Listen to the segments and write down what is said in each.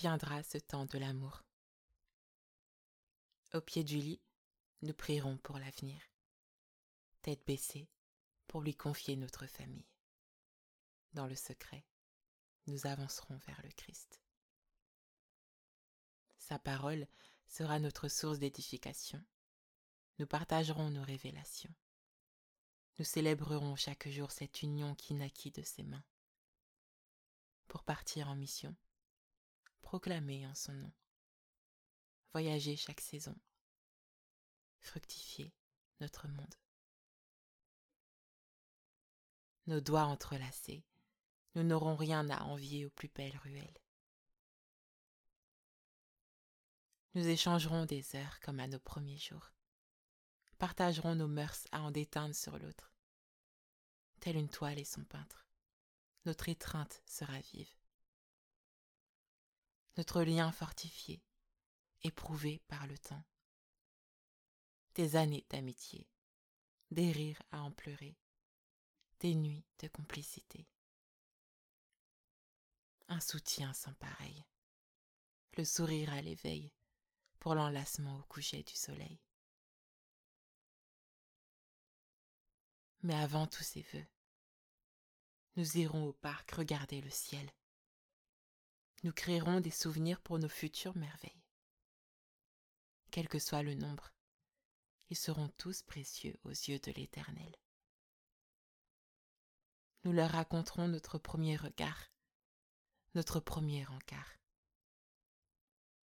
viendra ce temps de l'amour. Au pied du lit, nous prierons pour l'avenir, tête baissée, pour lui confier notre famille. Dans le secret, nous avancerons vers le Christ. Sa parole sera notre source d'édification. Nous partagerons nos révélations. Nous célébrerons chaque jour cette union qui naquit de ses mains. Pour partir en mission, proclamer en son nom, voyager chaque saison, fructifier notre monde. Nos doigts entrelacés, nous n'aurons rien à envier aux plus belles ruelles. Nous échangerons des heures comme à nos premiers jours, partagerons nos mœurs à en déteindre sur l'autre. Telle une toile et son peintre, notre étreinte sera vive. Notre lien fortifié, éprouvé par le temps. Des années d'amitié, des rires à en pleurer, des nuits de complicité. Un soutien sans pareil, le sourire à l'éveil, pour l'enlacement au coucher du soleil. Mais avant tous ces vœux, nous irons au parc regarder le ciel. Nous créerons des souvenirs pour nos futures merveilles. Quel que soit le nombre, ils seront tous précieux aux yeux de l'Éternel. Nous leur raconterons notre premier regard, notre premier encart,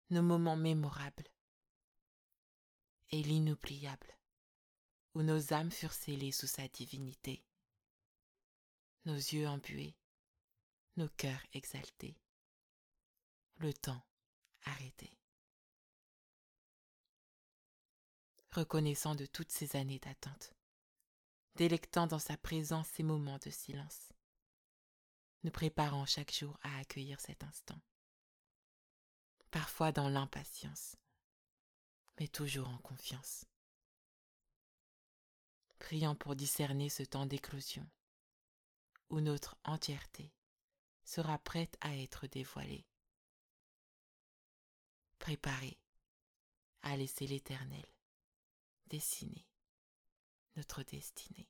nos moments mémorables et l'inoubliable, où nos âmes furent scellées sous sa divinité, nos yeux embués, nos cœurs exaltés, le temps arrêté. Reconnaissant de toutes ces années d'attente, délectant dans sa présence ces moments de silence, nous préparant chaque jour à accueillir cet instant parfois dans l'impatience, mais toujours en confiance. Priant pour discerner ce temps d'éclosion, où notre entièreté sera prête à être dévoilée. Préparée à laisser l'Éternel dessiner notre destinée.